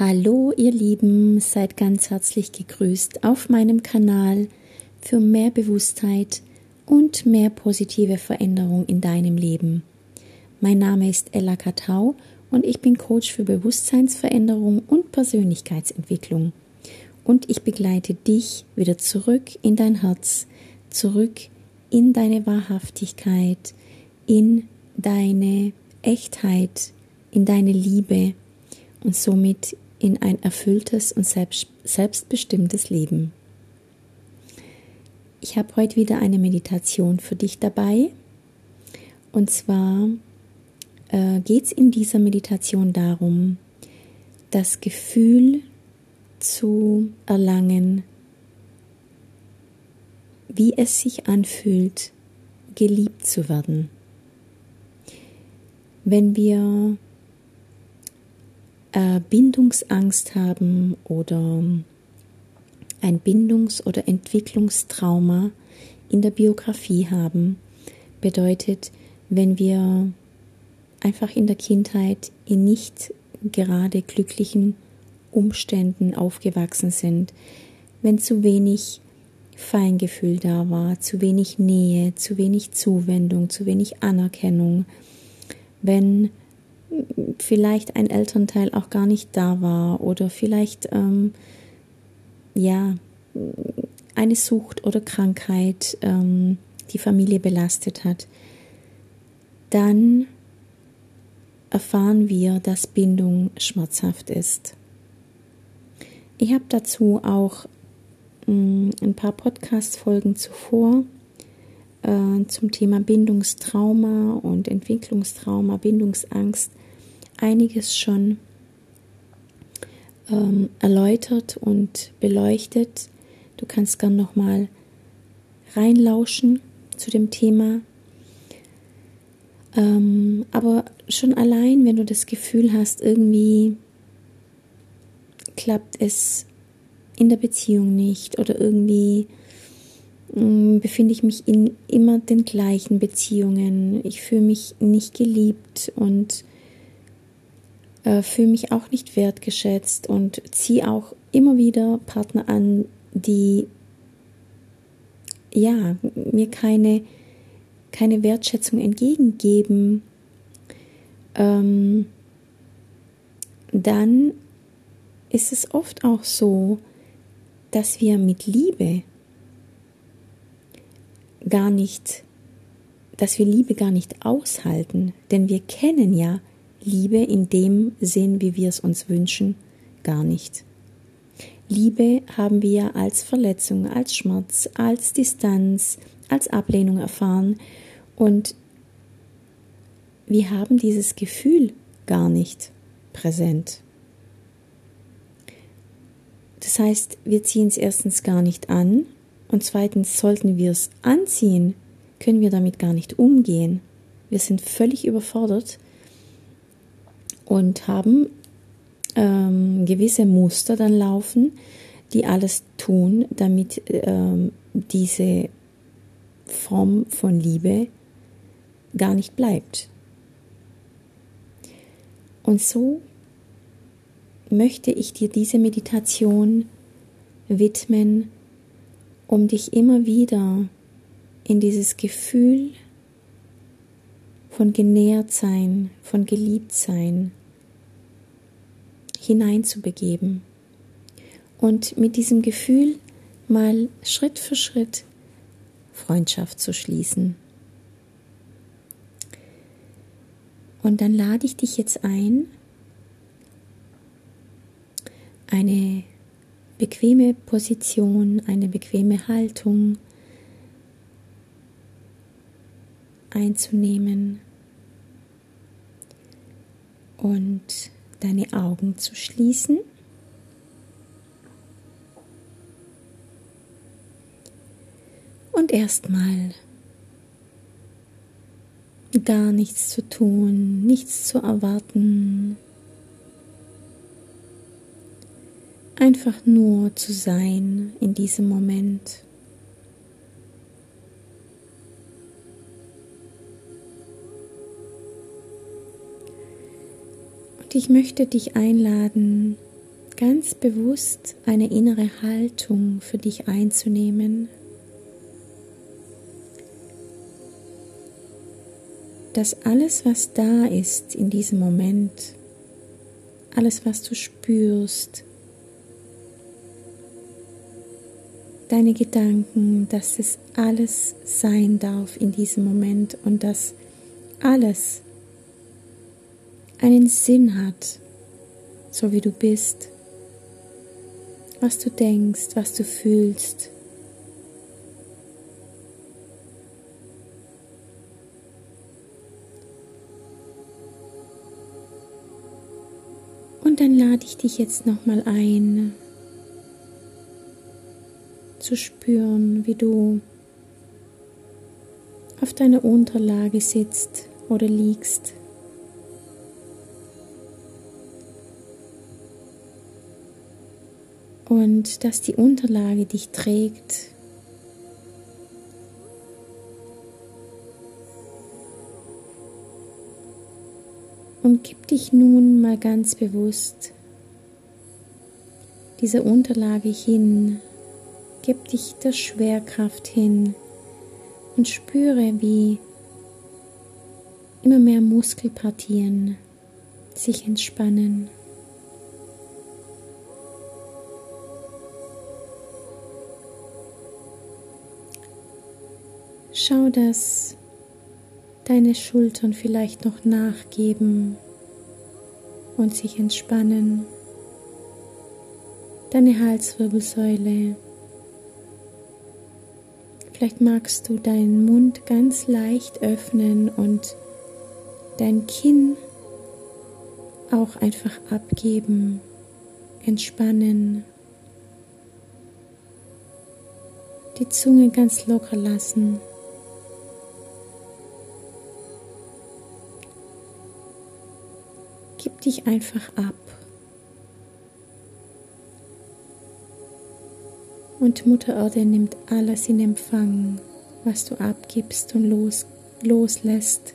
Hallo ihr Lieben, seid ganz herzlich gegrüßt auf meinem Kanal für mehr Bewusstheit und mehr positive Veränderung in deinem Leben. Mein Name ist Ella Katau und ich bin Coach für Bewusstseinsveränderung und Persönlichkeitsentwicklung. Und ich begleite dich wieder zurück in dein Herz, zurück in deine Wahrhaftigkeit, in deine Echtheit, in deine Liebe und somit in ein erfülltes und selbst, selbstbestimmtes Leben. Ich habe heute wieder eine Meditation für dich dabei. Und zwar äh, geht es in dieser Meditation darum, das Gefühl zu erlangen, wie es sich anfühlt, geliebt zu werden. Wenn wir äh, Bindungsangst haben oder ein Bindungs- oder Entwicklungstrauma in der Biografie haben, bedeutet, wenn wir einfach in der Kindheit in nicht gerade glücklichen Umständen aufgewachsen sind, wenn zu wenig Feingefühl da war, zu wenig Nähe, zu wenig Zuwendung, zu wenig Anerkennung, wenn vielleicht ein Elternteil auch gar nicht da war oder vielleicht ähm, ja eine Sucht oder Krankheit ähm, die Familie belastet hat, dann erfahren wir, dass Bindung schmerzhaft ist. Ich habe dazu auch mh, mm, ein paar Podcast-Folgen zuvor äh, zum Thema Bindungstrauma und Entwicklungstrauma, Bindungsangst einiges schon ähm, erläutert und beleuchtet. Du kannst gern nochmal reinlauschen zu dem Thema. Ähm, aber schon allein, wenn du das Gefühl hast, irgendwie klappt es in der Beziehung nicht oder irgendwie mh, befinde ich mich in immer den gleichen Beziehungen, ich fühle mich nicht geliebt und äh, fühle mich auch nicht wertgeschätzt und ziehe auch immer wieder Partner an, die ja mir keine, keine Wertschätzung entgegengeben, ähm, dann ist es oft auch so, dass wir mit Liebe gar nicht, dass wir Liebe gar nicht aushalten, denn wir kennen ja Liebe in dem Sinn, wie wir es uns wünschen, gar nicht. Liebe haben wir als Verletzung, als Schmerz, als Distanz, als Ablehnung erfahren und wir haben dieses Gefühl gar nicht präsent. Das heißt, wir ziehen es erstens gar nicht an und zweitens sollten wir es anziehen, können wir damit gar nicht umgehen. Wir sind völlig überfordert und haben ähm, gewisse Muster dann laufen, die alles tun, damit ähm, diese Form von Liebe gar nicht bleibt. Und so möchte ich dir diese Meditation widmen, um dich immer wieder in dieses Gefühl von genährt sein, von geliebt sein, hineinzubegeben und mit diesem Gefühl mal Schritt für Schritt Freundschaft zu schließen. Und dann lade ich dich jetzt ein, eine bequeme Position, eine bequeme Haltung einzunehmen und deine Augen zu schließen. Und erstmal gar nichts zu tun, nichts zu erwarten. Einfach nur zu sein in diesem Moment. Ich möchte dich einladen, ganz bewusst eine innere Haltung für dich einzunehmen, dass alles, was da ist in diesem Moment, alles, was du spürst, deine Gedanken, dass es alles sein darf in diesem Moment und dass alles einen Sinn hat, so wie du bist, was du denkst, was du fühlst. Und dann lade ich dich jetzt nochmal ein, zu spüren, wie du auf deiner Unterlage sitzt oder liegst. Und dass die Unterlage dich trägt. Und gib dich nun mal ganz bewusst dieser Unterlage hin, Gib dich der Schwerkraft hin und spüre, wie immer mehr Muskelpartien sich entspannen. Schau, dass deine Schultern vielleicht noch nachgeben und sich entspannen. Deine Halswirbelsäule Vielleicht magst du deinen Mund ganz leicht öffnen und dein Kinn auch einfach abgeben, entspannen. Die Zunge ganz locker lassen. Dich einfach ab. Und Mutter Erde nimmt alles in Empfang, was du abgibst und los, loslässt.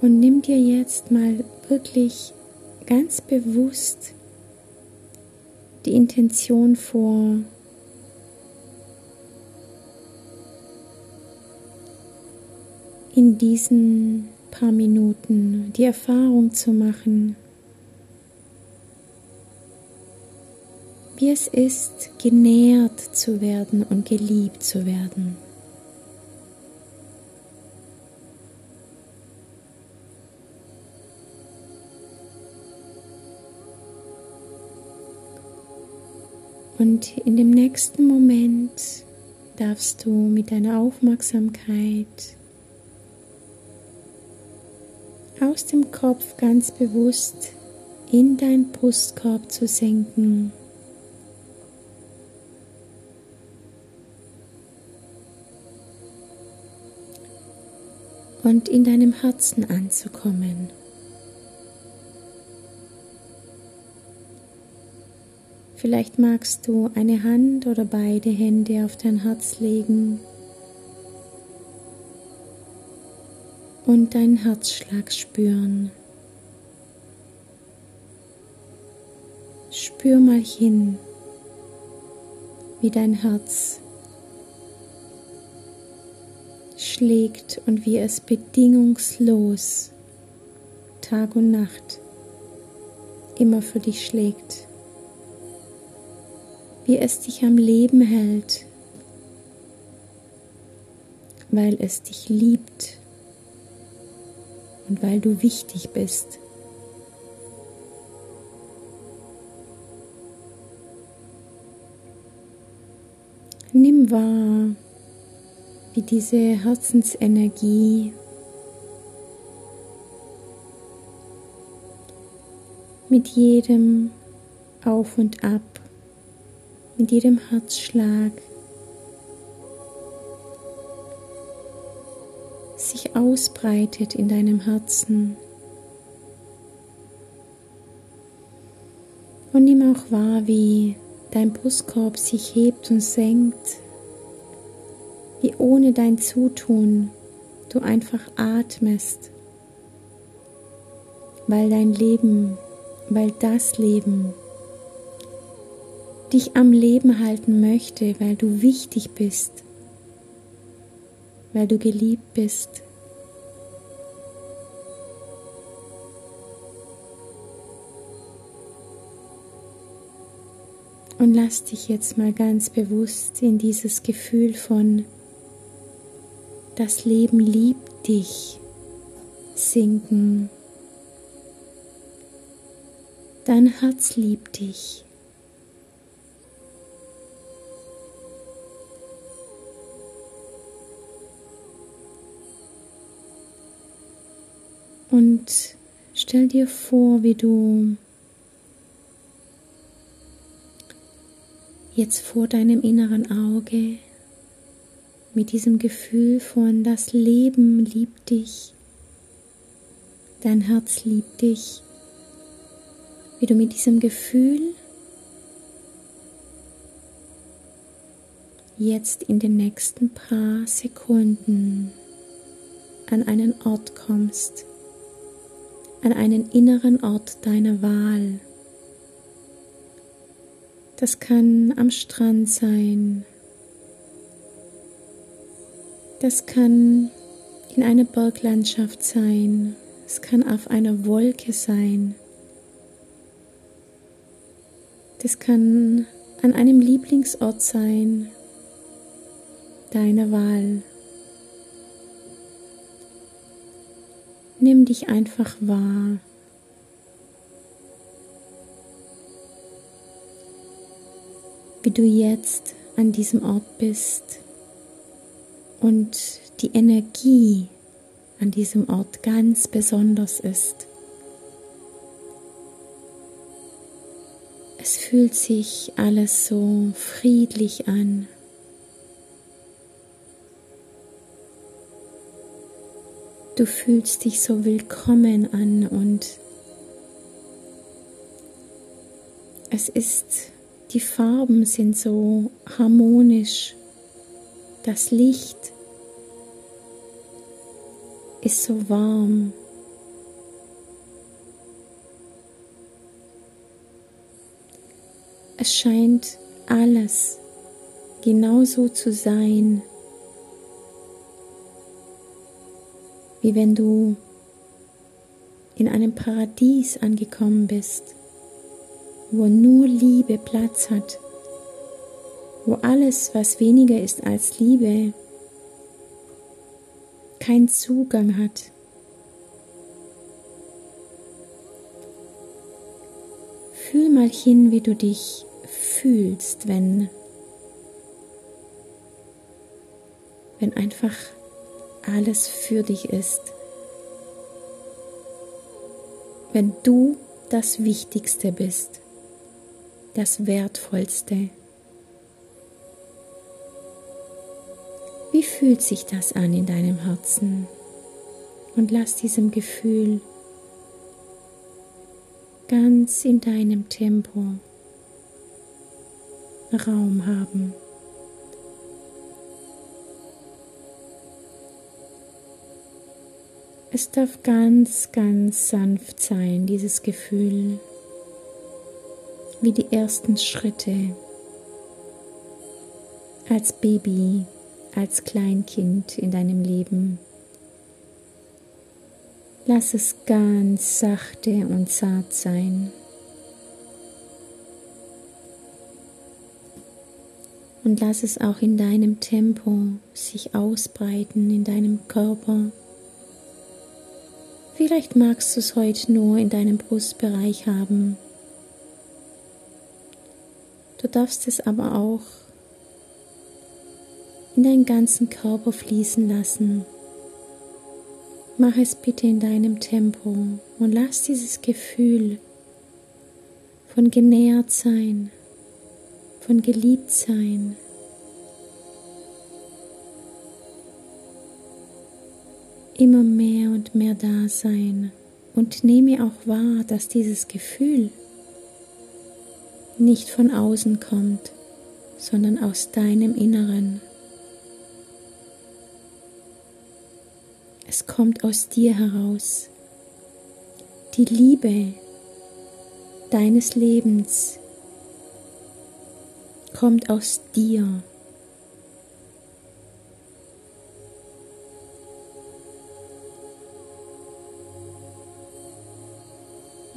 Und nimm dir jetzt mal wirklich ganz bewusst die Intention vor, in diesen paar Minuten die Erfahrung zu machen, wie es ist, genährt zu werden und geliebt zu werden. Und in dem nächsten Moment darfst du mit deiner Aufmerksamkeit aus dem Kopf ganz bewusst in dein Brustkorb zu senken. Und in deinem Herzen anzukommen. Vielleicht magst du eine Hand oder beide Hände auf dein Herz legen und deinen Herzschlag spüren. Spür mal hin, wie dein Herz schlägt und wie es bedingungslos Tag und Nacht immer für dich schlägt, wie es dich am Leben hält, weil es dich liebt und weil du wichtig bist. Nimm wahr, wie diese Herzensenergie mit jedem Auf und Ab, mit jedem Herzschlag ausbreitet in deinem Herzen. Und nimm auch wahr, wie dein Brustkorb sich hebt und senkt, wie ohne dein Zutun du einfach atmest, weil dein Leben, weil das Leben dich am Leben halten möchte, weil du wichtig bist, weil du geliebt bist. Und lass dich jetzt mal ganz bewusst in dieses Gefühl von das Leben liebt dich sinken. Dein Herz liebt dich. Und stell dir vor, wie du jetzt vor deinem inneren Auge mit diesem Gefühl von das Leben liebt dich, dein Herz liebt dich, wie du mit diesem Gefühl jetzt in den nächsten paar Sekunden an einen Ort kommst, an einen inneren Ort deiner Wahl. Das kann am Strand sein. Das kann in einer Berglandschaft sein. Es kann auf einer Wolke sein. Das kann an einem Lieblingsort sein, deiner Wahl. Nimm dich einfach wahr. Wie du jetzt an diesem Ort bist und die Energie an diesem Ort ganz besonders ist. Es fühlt sich alles so friedlich an. Du fühlst dich so willkommen an und es ist die Farben sind so harmonisch. Das Licht ist so warm. Es scheint alles genauso zu sein, wie wenn du in einem Paradies angekommen bist wo nur Liebe Platz hat, wo alles, was weniger ist als Liebe, keinen Zugang hat. Fühl mal hin, wie du dich fühlst, wenn, wenn einfach alles für dich ist. Wenn du das Wichtigste bist das Wertvollste. Wie fühlt sich das an in deinem Herzen? Und lass diesem Gefühl ganz in deinem Tempo Raum haben. Es darf ganz, ganz sanft sein, dieses Gefühl wie die ersten Schritte als Baby, als Kleinkind in deinem Leben. Lass es ganz sachte und zart sein. Und lass es auch in deinem Tempo sich ausbreiten in deinem Körper. Vielleicht magst du es heute nur in deinem Brustbereich haben. Du darfst es aber auch in deinen ganzen Körper fließen lassen. Mach es bitte in deinem Tempo und lass dieses Gefühl von genährt sein, von geliebt sein, immer mehr und mehr da sein und nehme auch wahr, dass dieses Gefühl nicht von außen kommt, sondern aus deinem Inneren. Es kommt aus dir heraus. Die Liebe deines Lebens kommt aus dir.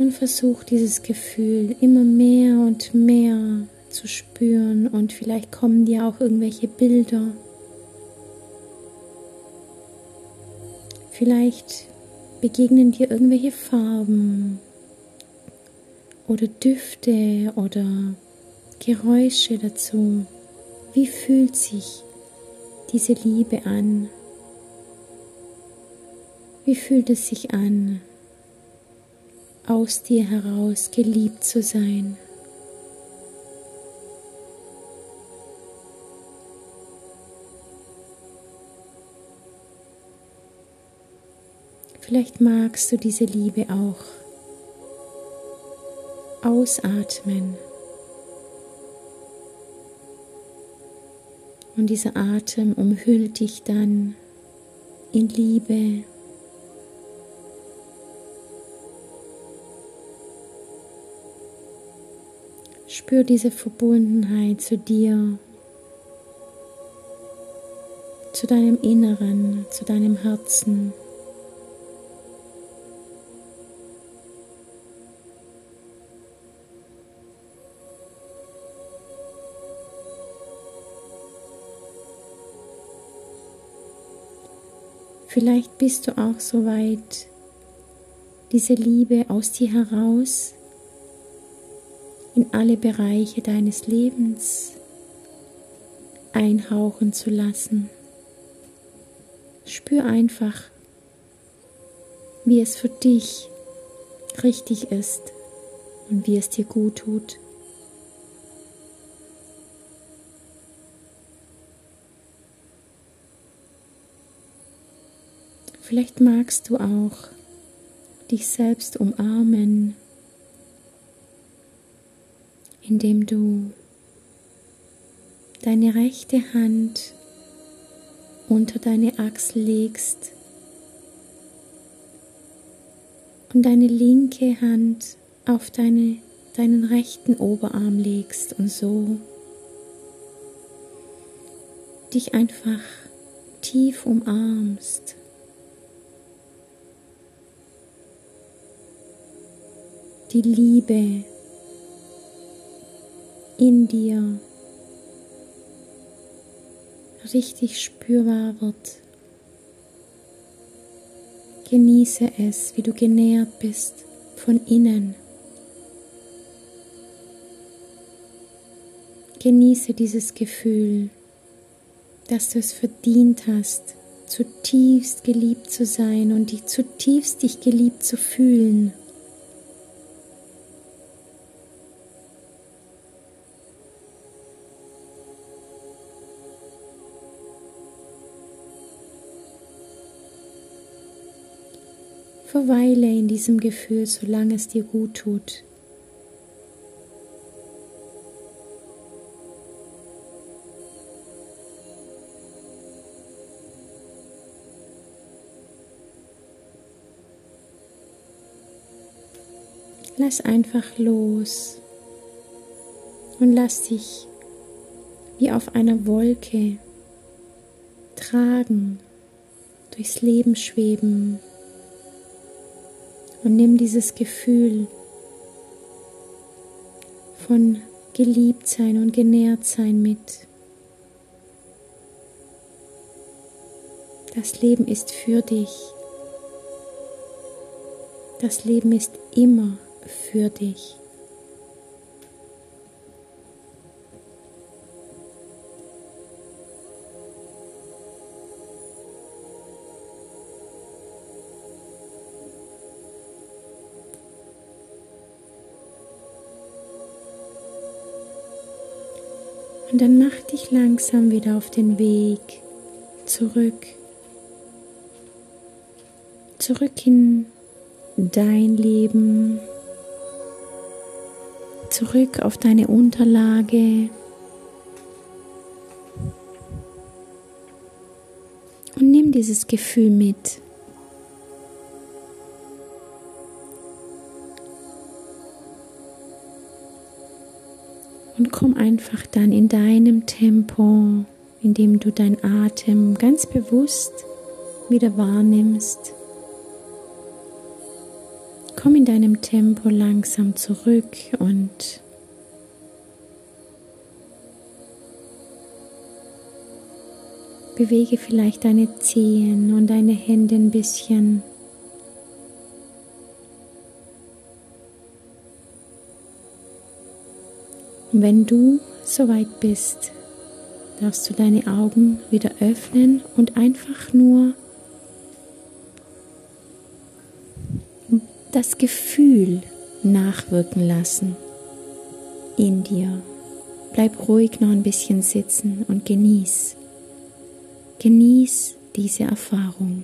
Und versuch dieses Gefühl immer mehr und mehr zu spüren und vielleicht kommen dir auch irgendwelche Bilder. Vielleicht begegnen dir irgendwelche Farben oder Düfte oder Geräusche dazu. Wie fühlt sich diese Liebe an? Wie fühlt es sich an, aus dir heraus geliebt zu sein? Vielleicht magst du diese Liebe auch ausatmen. Und dieser Atem umhüllt dich dann in Liebe. Spür diese Verbundenheit zu dir, zu deinem Inneren, zu deinem Herzen. Vielleicht bist du auch so weit, diese Liebe aus dir heraus in alle Bereiche deines Lebens einhauchen zu lassen. Spür einfach, wie es für dich richtig ist und wie es dir gut tut. Vielleicht magst du auch dich selbst umarmen, indem du deine rechte Hand unter deine Achsel legst und deine linke Hand auf deine, deinen rechten Oberarm legst und so dich einfach tief umarmst. die Liebe in dir richtig spürbar wird. Genieße es, wie du genährt bist von innen. Genieße dieses Gefühl, dass du es verdient hast, zutiefst geliebt zu sein und dich zutiefst dich geliebt zu fühlen. Verweile in diesem Gefühl, solange es dir gut tut. Lass einfach los und lass dich wie auf einer Wolke tragen, durchs Leben schweben. Und nimm dieses Gefühl von Geliebtsein und Genährtsein mit. Das Leben ist für dich. Das Leben ist immer für dich. Und dann mach dich langsam wieder auf den Weg zurück. Zurück in dein Leben. Zurück auf deine Unterlage. Und nimm dieses Gefühl mit, Und komm einfach dann in deinem Tempo, indem du deinen Atem ganz bewusst wieder wahrnimmst. Komm in deinem Tempo langsam zurück und bewege vielleicht deine Zehen und deine Hände ein bisschen. Und wenn du soweit bist, darfst du deine Augen wieder öffnen und einfach nur das Gefühl nachwirken lassen in dir. Bleib ruhig noch ein bisschen sitzen und genieß. Genieß diese Erfahrung.